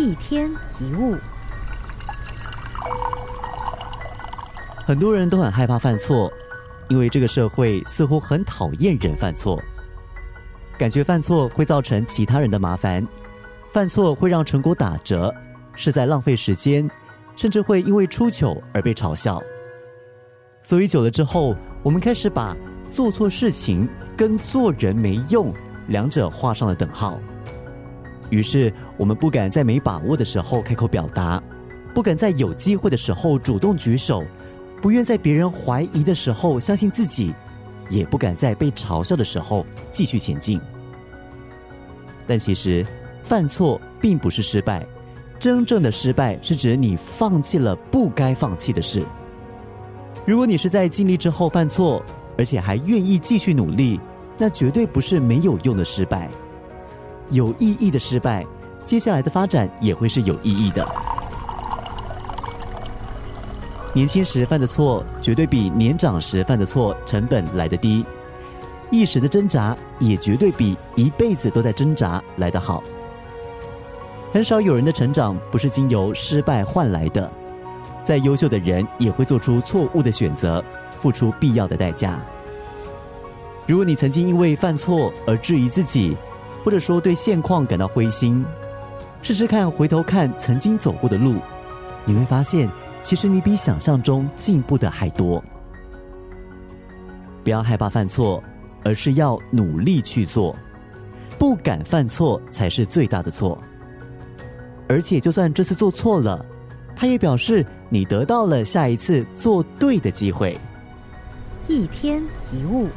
一天一物，很多人都很害怕犯错，因为这个社会似乎很讨厌人犯错，感觉犯错会造成其他人的麻烦，犯错会让成果打折，是在浪费时间，甚至会因为出糗而被嘲笑。所以久了之后，我们开始把做错事情跟做人没用两者画上了等号。于是，我们不敢在没把握的时候开口表达，不敢在有机会的时候主动举手，不愿在别人怀疑的时候相信自己，也不敢在被嘲笑的时候继续前进。但其实，犯错并不是失败，真正的失败是指你放弃了不该放弃的事。如果你是在尽力之后犯错，而且还愿意继续努力，那绝对不是没有用的失败。有意义的失败，接下来的发展也会是有意义的。年轻时犯的错，绝对比年长时犯的错成本来得低；一时的挣扎，也绝对比一辈子都在挣扎来得好。很少有人的成长不是经由失败换来的，再优秀的人也会做出错误的选择，付出必要的代价。如果你曾经因为犯错而质疑自己，或者说对现况感到灰心，试试看回头看曾经走过的路，你会发现，其实你比想象中进步的还多。不要害怕犯错，而是要努力去做。不敢犯错才是最大的错。而且，就算这次做错了，他也表示你得到了下一次做对的机会。一天一物。